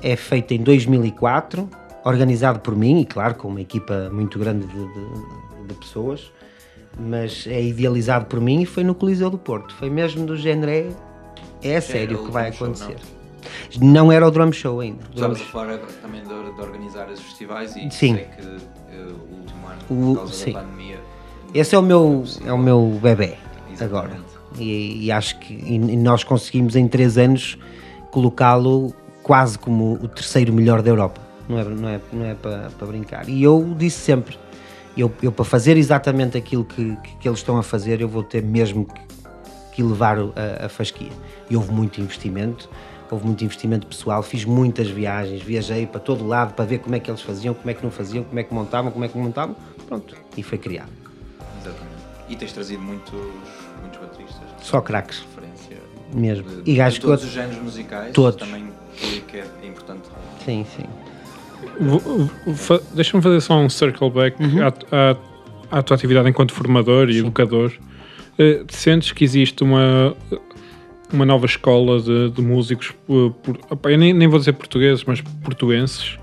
é feito em 2004, organizado por mim e, claro, com uma equipa muito grande de, de- de pessoas, mas é idealizado por mim e foi no Coliseu do Porto. Foi mesmo do género, é, é a sério o que vai drum show, acontecer. Não? era o drum show ainda. Estavas a falar também de, de organizar esses festivais e Sim. sei que eh, o último ano, O- por causa sim. da pandemia, Esse é o meu, é o meu bebê Exatamente. agora. E, e acho que e, nós conseguimos em três anos colocá-lo quase como o terceiro melhor da Europa. Não é, não é, não é para, brincar. E eu disse sempre: eu, eu para fazer exatamente aquilo que, que, que eles estão a fazer, eu vou ter mesmo que, que levar a, a fasquia. E houve muito investimento. Houve muito investimento pessoal, fiz muitas viagens, viajei para todo lado para ver como é que eles faziam, como é que não faziam, como é que montavam, como é que montavam. Pronto, e foi criado. E tens trazido muitos, muitos bateristas. Só craques. Referência Mesmo. de, E gajos de todos que- os géneros musicais. Todos. Também que que é importante. Sim, sim. Deixa-me fazer só um circle back Uhum. à, à- à tua atividade enquanto formador e educador. Eh, sentes que existe uma, uma nova escola de, de músicos, eh, por- opa, eu nem, nem vou dizer portugueses, mas portuenses?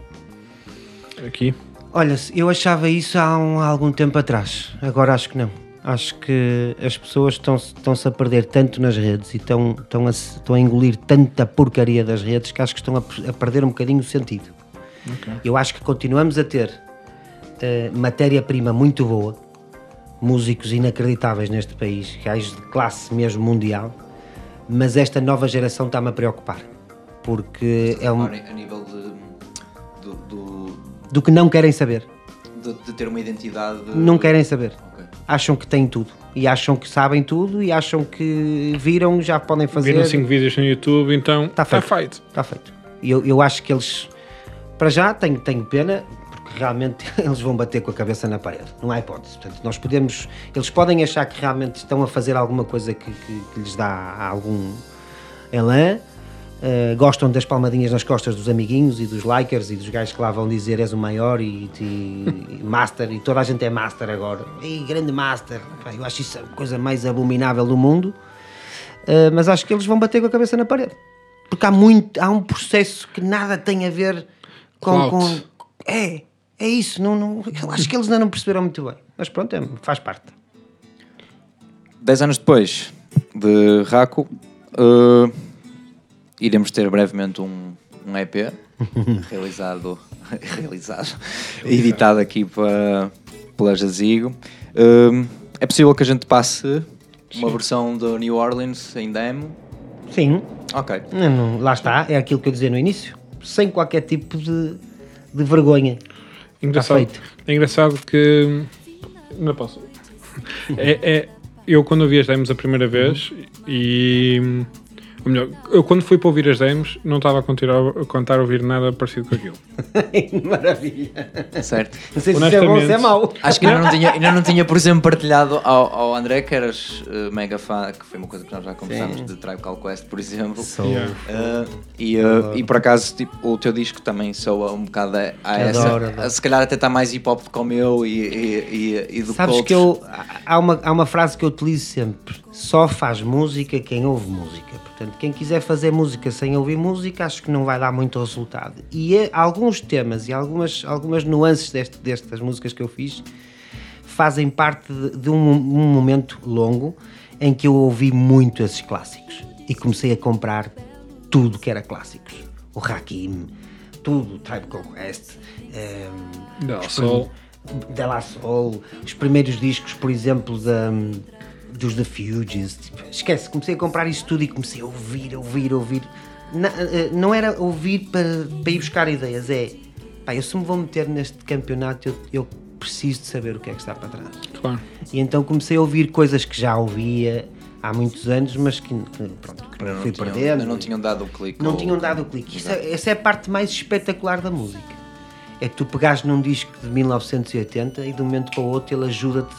Aqui? Olha, eu achava isso há, um- há algum tempo atrás. Agora acho que não. Acho que as pessoas estão-se estão-se a perder tanto nas redes e estão, estão, a, estão a engolir tanta porcaria das redes que acho que estão a, a perder um bocadinho o sentido. Eu acho que continuamos a ter eh, matéria-prima muito boa, músicos inacreditáveis neste país, gajos de classe mesmo mundial, mas esta nova geração está-me a preocupar. Porque é um, A nível de, do, do- do que não querem saber. de, de ter uma identidade. Não querem saber. Acham que têm tudo. E acham que sabem tudo e acham que viram, já podem fazer. Viram 5 vídeos no YouTube, então Está está feito. feito. Está feito. E Eu, eu acho que eles, para já, tenho, tenho pena, porque realmente [laughs] eles vão bater com a cabeça na parede. Não há hipótese. Portanto, nós podemos. Eles podem achar que realmente estão a fazer alguma coisa que, que- que lhes dá algum elan. Eh, gostam das palmadinhas nas costas dos amiguinhos e dos likers e dos gajos que lá vão dizer és o maior e, e- e master e toda a gente é master agora. Ei, grande master. Pá, Eu acho isso a coisa mais abominável do mundo. Uh, mas acho que eles vão bater com a cabeça na parede. Porque há, muito, há um processo que nada tem a ver Com, com- é, é isso. Não, não, eu acho que eles ainda não perceberam muito bem. Mas pronto, é, faz parte. Dez anos depois de Raco, eh, iremos ter brevemente um, um EP [laughs] realizado, [laughs] realizado, editado aqui para, pela Jazigo. Eh, é possível que a gente passe uma versão do New Orleans em demo? Sim, Ok. não, não, lá está. É aquilo que eu dizia no início. Sem qualquer tipo de, de vergonha. Engraçado, é engraçado que. Não posso. É, é- eu, quando ouvi as demos a primeira vez, e. Ou melhor, eu quando fui para ouvir as demos, não estava a contar, a contar a ouvir nada parecido com aquilo. [laughs] Maravilha. Certo. Não sei se isso é bom ou se é mau. Acho que ainda não tinha, ainda não tinha por exemplo, partilhado ao, ao André, que eras eh, mega fã, que foi uma coisa que nós já conversámos, de Tribe Called Quest, por exemplo. Sou. Yeah. Uh, e, uh, e por acaso tipo, o teu disco também soa um bocado a, a essa. Adoro, adoro. Se calhar até está mais hip hop do que o meu e, e, e, e do Sabes que eu, há, uma, há uma frase que eu utilizo sempre: só faz música quem ouve música. Portanto, quem quiser fazer música sem ouvir música, acho que não vai dar muito resultado. E é- alguns temas e algumas, algumas nuances deste, destas músicas que eu fiz fazem parte de, de um, um momento longo em que eu ouvi muito esses clássicos e comecei a comprar tudo que era clássicos. O Hakim, tudo, o Tribe Called Quest. ehm, Da os Soul. De La Soul, os primeiros discos, por exemplo, da, dos The Fugees. tipo, esquece, comecei a comprar isso tudo e comecei a ouvir, ouvir, ouvir. Na- eh, não era ouvir para, para ir buscar ideias, é pá, eu se me vou meter neste campeonato, eu, eu preciso de saber o que é que está para trás. Claro. E então comecei a ouvir coisas que já ouvia há muitos anos, mas que, que, pronto, que não fui tinham- perdendo. não tinham dado o clique. Não ou- tinham dado o clique. Isso é- essa é a parte mais espetacular da música. É que tu pegares num disco de 1980 e de um momento para o outro ele ajuda-te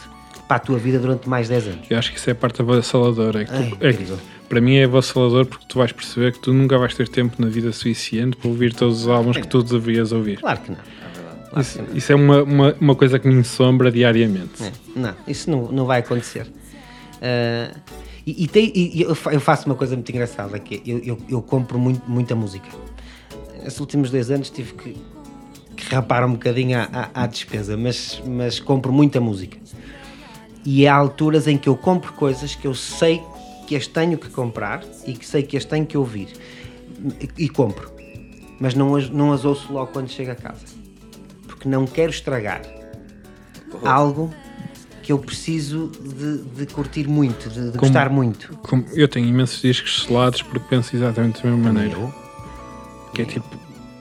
para a tua vida durante mais 10 anos. Eu acho que isso é a parte avassaladora. É que tu- Ai, é que, para mim é avassalador porque tu vais perceber que tu nunca vais ter tempo na vida suficiente para ouvir todos os álbuns que tu deverias ouvir. Claro que não. Isso, isso é uma, uma, uma coisa que me ensombra diariamente. É, não, isso não, não vai acontecer. Ah, e, e tem- e eu faço uma coisa muito engraçada que é, eu, eu, eu compro muito, muita música. Nesses últimos dois anos tive que, que rapar um bocadinho à, à- à despesa, mas, mas compro muita música. E há alturas em que eu compro coisas que eu sei que as tenho que comprar e que sei que as tenho que ouvir. E, compro. Mas não as, não as ouço logo quando chego a casa. Porque não quero estragar algo que eu preciso de, de curtir muito, de, de gostar muito. Como- eu tenho imensos discos selados porque penso exatamente da mesma maneira. Eu, Que é tipo,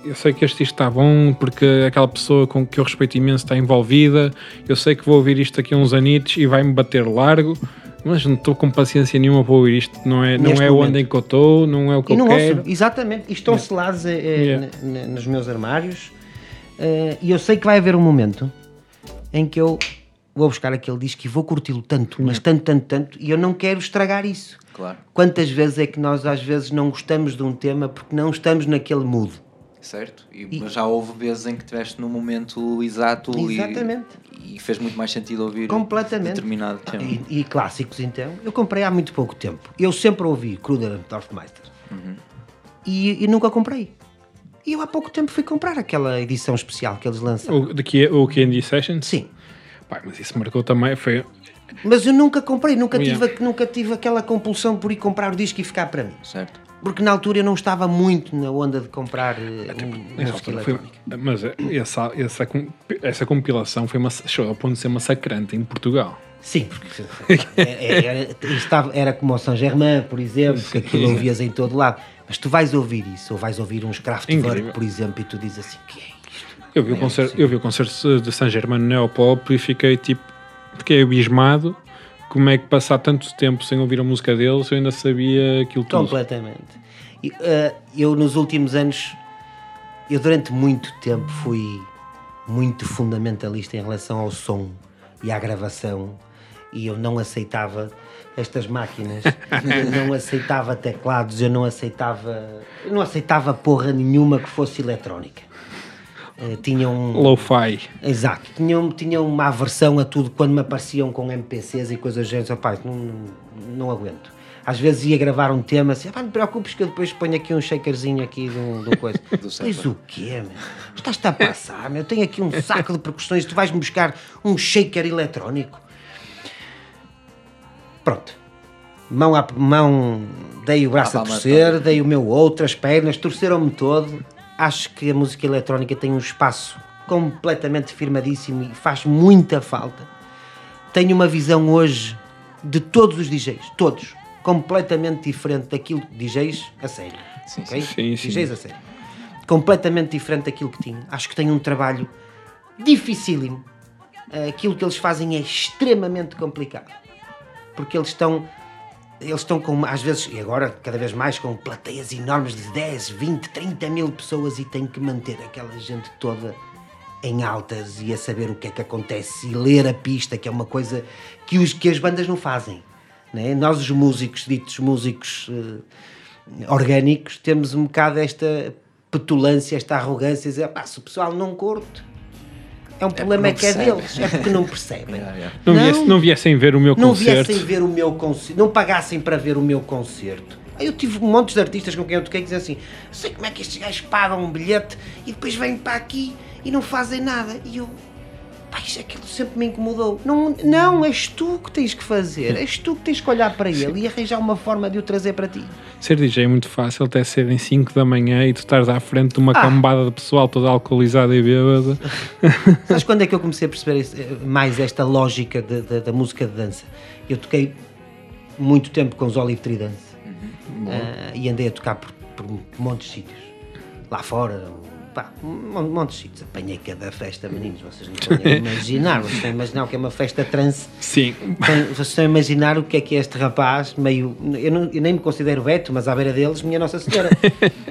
eu sei que este está bom porque aquela pessoa com que eu respeito imenso está envolvida. Eu sei que vou ouvir isto daqui a uns anitos e vai-me bater largo. Mas não estou com paciência nenhuma para ouvir isto. Não é, não é momento. onde em que eu estou, não é o que E eu não quero. ouço, exatamente. E estão selados eh, Yeah. nos meus armários. eh, e eu sei que vai haver um momento em que eu vou buscar aquele disco e vou curti-lo tanto, mas tanto, tanto, tanto, e eu não quero estragar isso. Claro, Quantas vezes é que nós às vezes não gostamos de um tema porque não estamos naquele mood? Certo. E, Mas já houve vezes em que estiveste no momento exato e- Exatamente. E, fez muito mais sentido ouvir Completamente. determinado tema. E, e clássicos então, eu comprei há muito pouco tempo. Eu sempre ouvi Kruder and Dorfmeister. E, e nunca comprei. E eu há pouco tempo fui comprar aquela edição especial que eles lançaram. O, daqui, o Candy Sessions? Sim. Pá, mas isso marcou também. Foi, Mas eu nunca comprei, nunca, Yeah. tive, nunca tive aquela compulsão por ir comprar o disco e ficar para mim. Certo. Porque na altura eu não estava muito na onda de comprar eh, música foi- mas é, essa, essa, essa compilação foi uma, chegou ao ponto de ser massacrante em Portugal. Sim, porque era, era, estava, era como o Saint Germain, por exemplo, que aquilo ouvias em todo lado. Mas tu vais ouvir isso, ou vais ouvir uns Kraftwerk, por exemplo, e tu dizes assim: que é isto? Eu vi, o concerto, eu vi o concerto de Saint Germain no Neopop e fiquei tipo. Fiquei abismado. Como é que passar tanto tempo sem ouvir a música deles eu ainda sabia aquilo tudo. Completamente. E, eh, eu, nos últimos anos, eu durante muito tempo fui muito fundamentalista em relação ao som e à gravação e eu não aceitava estas máquinas, [laughs] eu não aceitava teclados, eu não aceitava, eu não aceitava porra nenhuma que fosse eletrónica. Eh, tinha um, Lo-fi. Exato, tinham, tinham uma aversão a tudo quando me apareciam com MPCs e coisas do género. Rapaz, não, não, não aguento. às vezes ia gravar um tema assim, "Ah, não te preocupes que eu depois ponho aqui um shakerzinho aqui de um, de uma coisa. [laughs] Pois sampler. o quê, meu? Estás-te a passar, meu? Eu tenho aqui um saco de percussões, tu vais-me buscar um shaker eletrónico. Pronto. Mão a mão, dei o braço À a torcer, dei o meu outro, as pernas, torceram-me todo. Acho que a música eletrónica tem um espaço completamente firmadíssimo e faz muita falta. Tenho uma visão hoje de todos os DJs, todos, completamente diferente daquilo DJs a sério. Sim, ok? sim, sim. DJs a sério. Completamente diferente daquilo que tinha. Acho que tem um trabalho dificílimo. Aquilo que eles fazem é extremamente complicado. Porque eles estão eles estão com, às vezes, e agora cada vez mais, com plateias enormes de 10, 20, 30 mil pessoas e têm que manter aquela gente toda em altas e a saber o que é que acontece e ler a pista, que é uma coisa que, os, que as bandas não fazem. Né? Nós, os músicos, ditos músicos eh, orgânicos, temos um bocado esta petulância, esta arrogância, dizer, se o pessoal não curte, é um problema não é que é percebe." deles, é porque não percebem. [laughs] Yeah, yeah. Não, Não. Viesse, não viessem ver o meu não concerto. viessem ver o meu concerto, não pagassem para ver o meu concerto. Eu tive montes de artistas com quem eu toquei que diziam assim: sei como é que estes gajos pagam um bilhete e depois vêm para aqui e não fazem nada. E eu, isto aquilo sempre me incomodou. Não, não, és tu que tens que fazer, és tu que tens que olhar para ele e arranjar uma forma de o trazer para ti. Ser DJ é muito fácil, até serem 5 da manhã e tu estares à frente de uma Ah. cambada de pessoal toda alcoolizada e bêbada. [laughs] Sabes quando é que eu comecei a perceber esse- mais esta lógica de- de- da música de dança? Eu toquei muito tempo com os Olive Tree Dance Ah, e andei a tocar por, por montes de sítios. Lá fora, pá, um monte de sítios. Apanhei cada festa, meninos, vocês não a [laughs] imaginar. Vocês estão a imaginar o que é uma festa trance. Sim. Vocês estão a imaginar o que é que é este rapaz, meio. Eu, não- eu nem me considero Beto, mas à beira deles, minha Nossa Senhora. [laughs]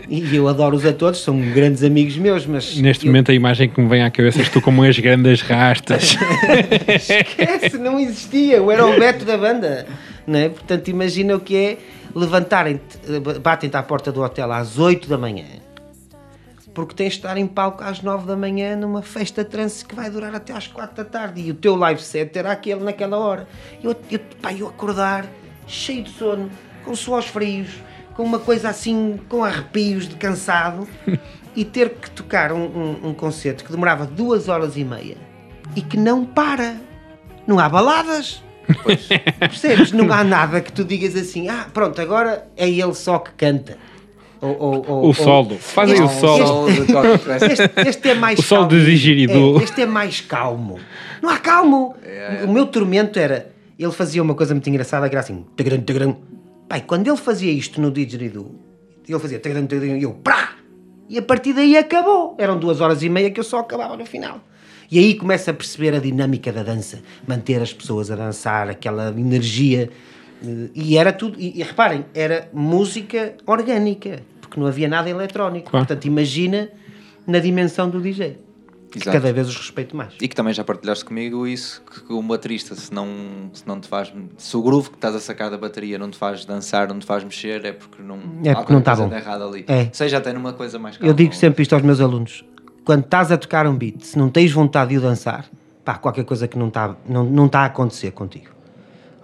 E eu adoro-os a todos, são grandes amigos meus, mas. Neste eu- momento a imagem que me vem à cabeça és tu com umas grandes rastas. [laughs] Esquece, não existia. Eu era o Beto da banda. Não é? Portanto, imagina o que é levantarem, batem-te à porta do hotel às 8 da manhã, porque tens de estar em palco às 9 da manhã numa festa trance que vai durar até às 4 da tarde e o teu live set era aquele naquela hora. Eu, eu, pá, eu acordar cheio de sono, com suores frios, com uma coisa assim, com arrepios de cansado [laughs] e ter que tocar um, um- um concerto que demorava duas horas e meia e que não para. Não há baladas. [laughs] Percebes? Não há nada que tu digas assim, ah, pronto, agora é ele só que canta. Ou, ou- ou- O ou- solo. Faz aí o solo. Press. [laughs] Este, este é mais O sol calmo. de didgeridoo. É, este é mais calmo. Não há calmo. É, é. O meu tormento era. Ele fazia uma coisa muito engraçada que era assim. Tagram, tagram. Pai, quando ele fazia isto no didgeridoo, ele fazia tagram, tagram, e eu prá! E a partir daí acabou. Eram duas horas e meia que eu só acabava no final. E aí começa a perceber a dinâmica da dança, manter as pessoas a dançar, aquela energia. Eh, E era tudo. E, e reparem, era música orgânica, porque não havia nada eletrónico. Claro. Portanto, imagina na dimensão do DJ. Que cada vez os respeito mais. E que também já partilhaste comigo isso, que um baterista, se não, se não te faz. Se o groove que estás a sacar da bateria não te faz dançar, não te faz mexer, é porque não. É há porque não tá coisa bom. de errado ali. É. Seja até numa coisa mais Eu calma. digo sempre isto aos meus alunos: quando estás a tocar um beat, se não tens vontade de o dançar, pá, qualquer coisa que não está não, não tá a acontecer contigo.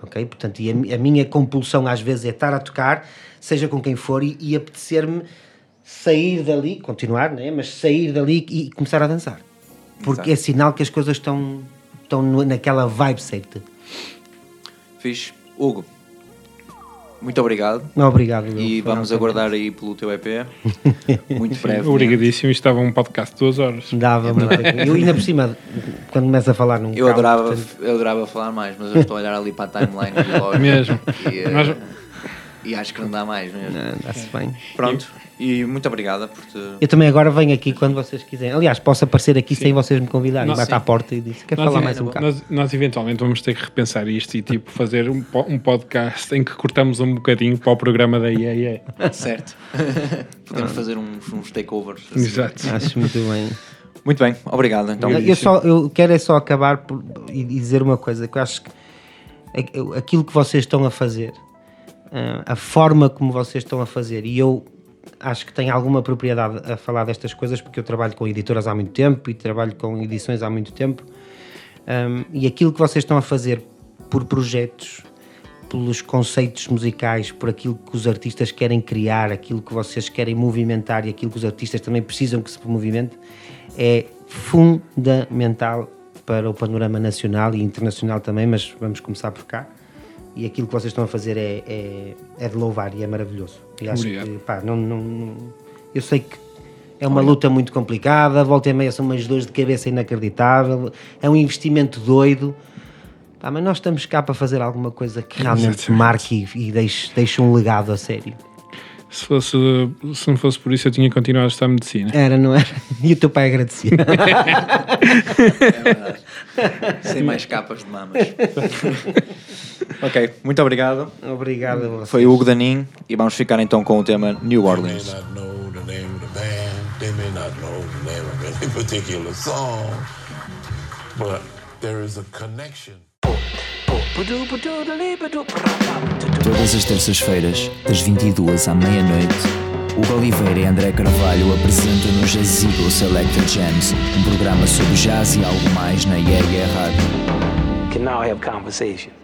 Ok? Portanto, e a, a minha compulsão às vezes é estar a tocar, seja com quem for, e, e apetecer-me sair dali, continuar, né? mas sair dali e começar a dançar. Porque Exato. é sinal que as coisas estão, estão naquela vibe certa. Fiz. Hugo, muito obrigado. Obrigado. E Foi vamos aguardar aí pelo teu EP. [laughs] Muito breve. Obrigadíssimo. Isto estava um podcast de duas horas. Dava muito. Eu ainda por cima, quando começo a falar num Eu carro, adorava, portanto, eu adorava falar mais, mas eu estou a olhar ali para a timeline e logo. Mesmo. E, eh, Nós- e acho que não dá mais mesmo. ah, dá-se bem. Pronto. E muito obrigada por te. Eu também agora venho aqui quando vocês quiserem. Aliás, posso aparecer aqui sem vocês me convidarem. Nós- Bate sim. à porta e diz: Quer Nós, falar mais um bocado? nós, nós eventualmente vamos ter que repensar isto e tipo fazer um, um podcast em que cortamos um bocadinho para o programa da IEE. Certo. [laughs] Podemos fazer uns, uns takeovers. assim. Exato. Acho muito bem. Muito bem, obrigado. Então, eu, só, eu quero é só acabar por, e e dizer uma coisa: que eu acho que a- aquilo que vocês estão a fazer, ah, a forma como vocês estão a fazer, e eu acho que tenho alguma propriedade a falar destas coisas porque eu trabalho com editoras há muito tempo e trabalho com edições há muito tempo. Um, e aquilo que vocês estão a fazer por projetos pelos conceitos musicais, por aquilo que os artistas querem criar, aquilo que vocês querem movimentar e aquilo que os artistas também precisam que se movimente, é fundamental para o panorama nacional e internacional também, mas vamos começar por cá. E aquilo que vocês estão a fazer é, é, é de louvar e é maravilhoso. E acho Obrigado. que, pá, não, não, não- eu sei que é uma luta muito complicada, volta e meia são umas dores de cabeça inacreditável, é um investimento doido. Pá, mas nós estamos cá para fazer alguma coisa que realmente Exatamente. marque e, e deixe, deixe um legado a sério. Se, fosse, se não fosse por isso, eu tinha continuado a estudar medicina. Era, não era? [laughs] E o teu pai agradecia. Sem mais capas de mamas. [laughs] ok, muito obrigado. Obrigado a vocês. Foi o Hugo Danin e vamos ficar então com o tema New Orleans. not know the name of the band, they may not know the name of any particular song, but there is a connection. Todas as terças-feiras, das 22 à meia-noite, Hugo Oliveira e André Carvalho apresentam no Jazz Eagle Selected Jams, um programa sobre jazz e algo mais na Yeah Rádio. Can now have.